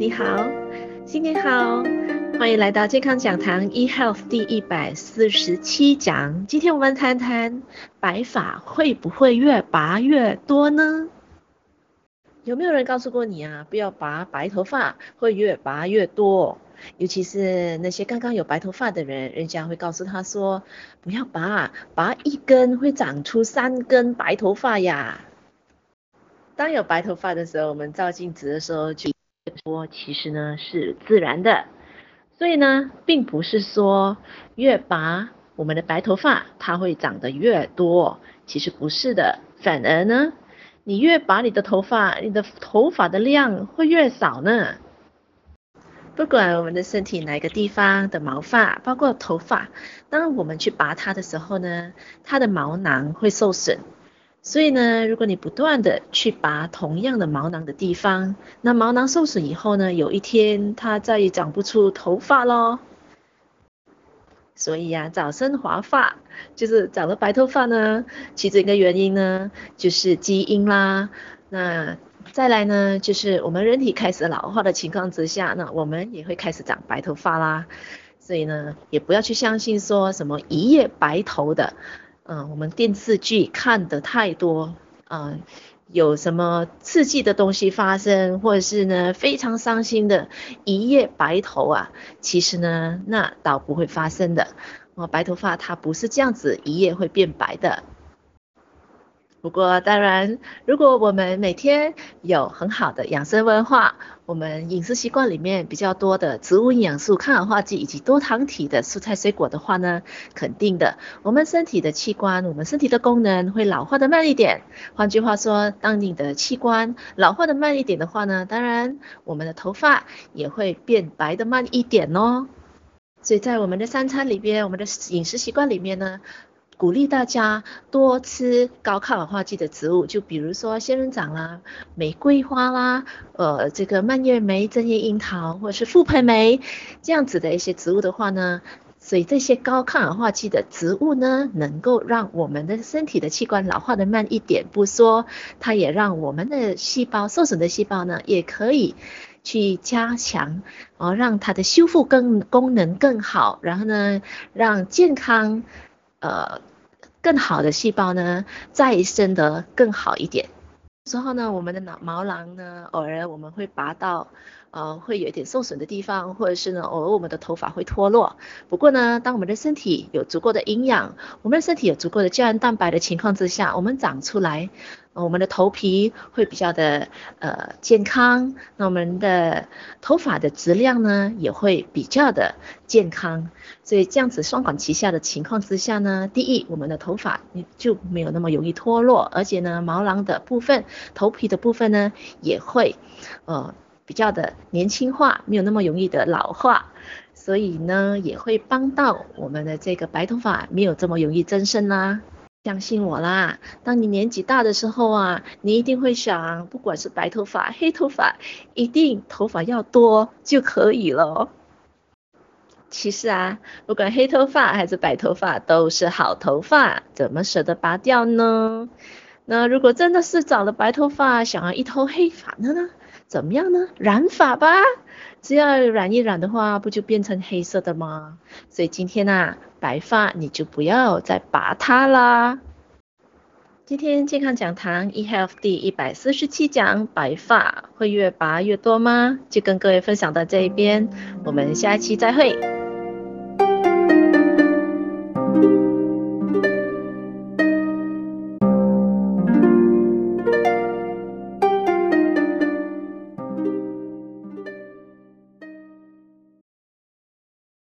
你好，新年好欢迎来到健康讲堂 eHealth 第一百四十七讲。今天我们谈谈白发会不会越拔越多呢？有没有人告诉过你啊？不要拔白头发，会越拔越多。尤其是那些刚刚有白头发的人，人家会告诉他说：不要拔，拔一根会长出三根白头发呀。当有白头发的时候，我们照镜子的时候就说，其实呢是自然的。所以呢，并不是说越拔我们的白头发，它会长得越多，其实不是的。反而呢，你越拔你的头发，你的头发的量会越少呢。不管我们的身体哪个地方的毛发，包括头发，当我们去拔它的时候呢，它的毛囊会受损。所以呢，如果你不断的去拔同样的毛囊的地方，那毛囊受损以后呢，有一天它再也长不出头发喽。所以呀、早生华发就是长了白头发呢，其中一个原因呢，就是基因啦。那再来呢，就是我们人体开始老化的情况之下，那我们也会开始长白头发啦。所以呢，也不要去相信说什么一夜白头的。嗯，我们电视剧看的太多，嗯，有什么刺激的东西发生，或者是呢非常伤心的一夜白头啊，其实呢那倒不会发生的，哦，白头发它不是这样子一夜会变白的。不过，当然，如果我们每天有很好的养生文化，我们饮食习惯里面比较多的植物营养素、抗氧化剂以及多糖体的蔬菜水果的话呢，肯定的，我们身体的器官、我们身体的功能会老化的慢一点。换句话说，当你的器官老化的慢一点的话呢，当然，我们的头发也会变白的慢一点哦。所以在我们的三餐里边，我们的饮食习惯里面呢。鼓励大家多吃高抗氧化剂的植物，就比如说仙人掌啦、玫瑰花啦、呃这个蔓越莓、针叶樱桃或者是覆盆梅这样子的一些植物的话呢，所以这些高抗氧化剂的植物呢，能够让我们的身体的器官老化的慢一点不说，它也让我们的细胞受损的细胞呢，也可以去加强，哦，让它的修复更功能更好，然后呢，让健康呃。更好的细胞呢，再生得更好一点。之后呢，我们的脑毛囊呢，偶尔我们会拔到，呃，会有一点受损的地方，或者是呢，偶尔我们的头发会脱落。不过呢，当我们的身体有足够的营养，我们的身体有足够的胶原蛋白的情况之下，我们长出来。我们的头皮会比较的呃健康，那我们的头发的质量呢也会比较的健康，所以这样子双管齐下的情况之下呢，第一，我们的头发就没有那么容易脱落，而且呢，毛囊的部分、头皮的部分呢也会呃比较的年轻化，没有那么容易的老化，所以呢也会帮到我们的这个白头发没有这么容易增生啦。相信我啦，当你年纪大的时候啊，你一定会想，不管是白头发、黑头发，一定头发要多就可以了。其实啊，不管黑头发还是白头发，都是好头发，怎么舍得拔掉呢？那如果真的是长了白头发，想要一头黑发的呢？怎么样呢？染发吧，只要染一染的话，不就变成黑色的吗？所以今天呐，白发你就不要再拔它啦。今天健康讲堂 e health 第一百四十七讲，白发会越拔越多吗？就跟各位分享到这一边，我们下期再会。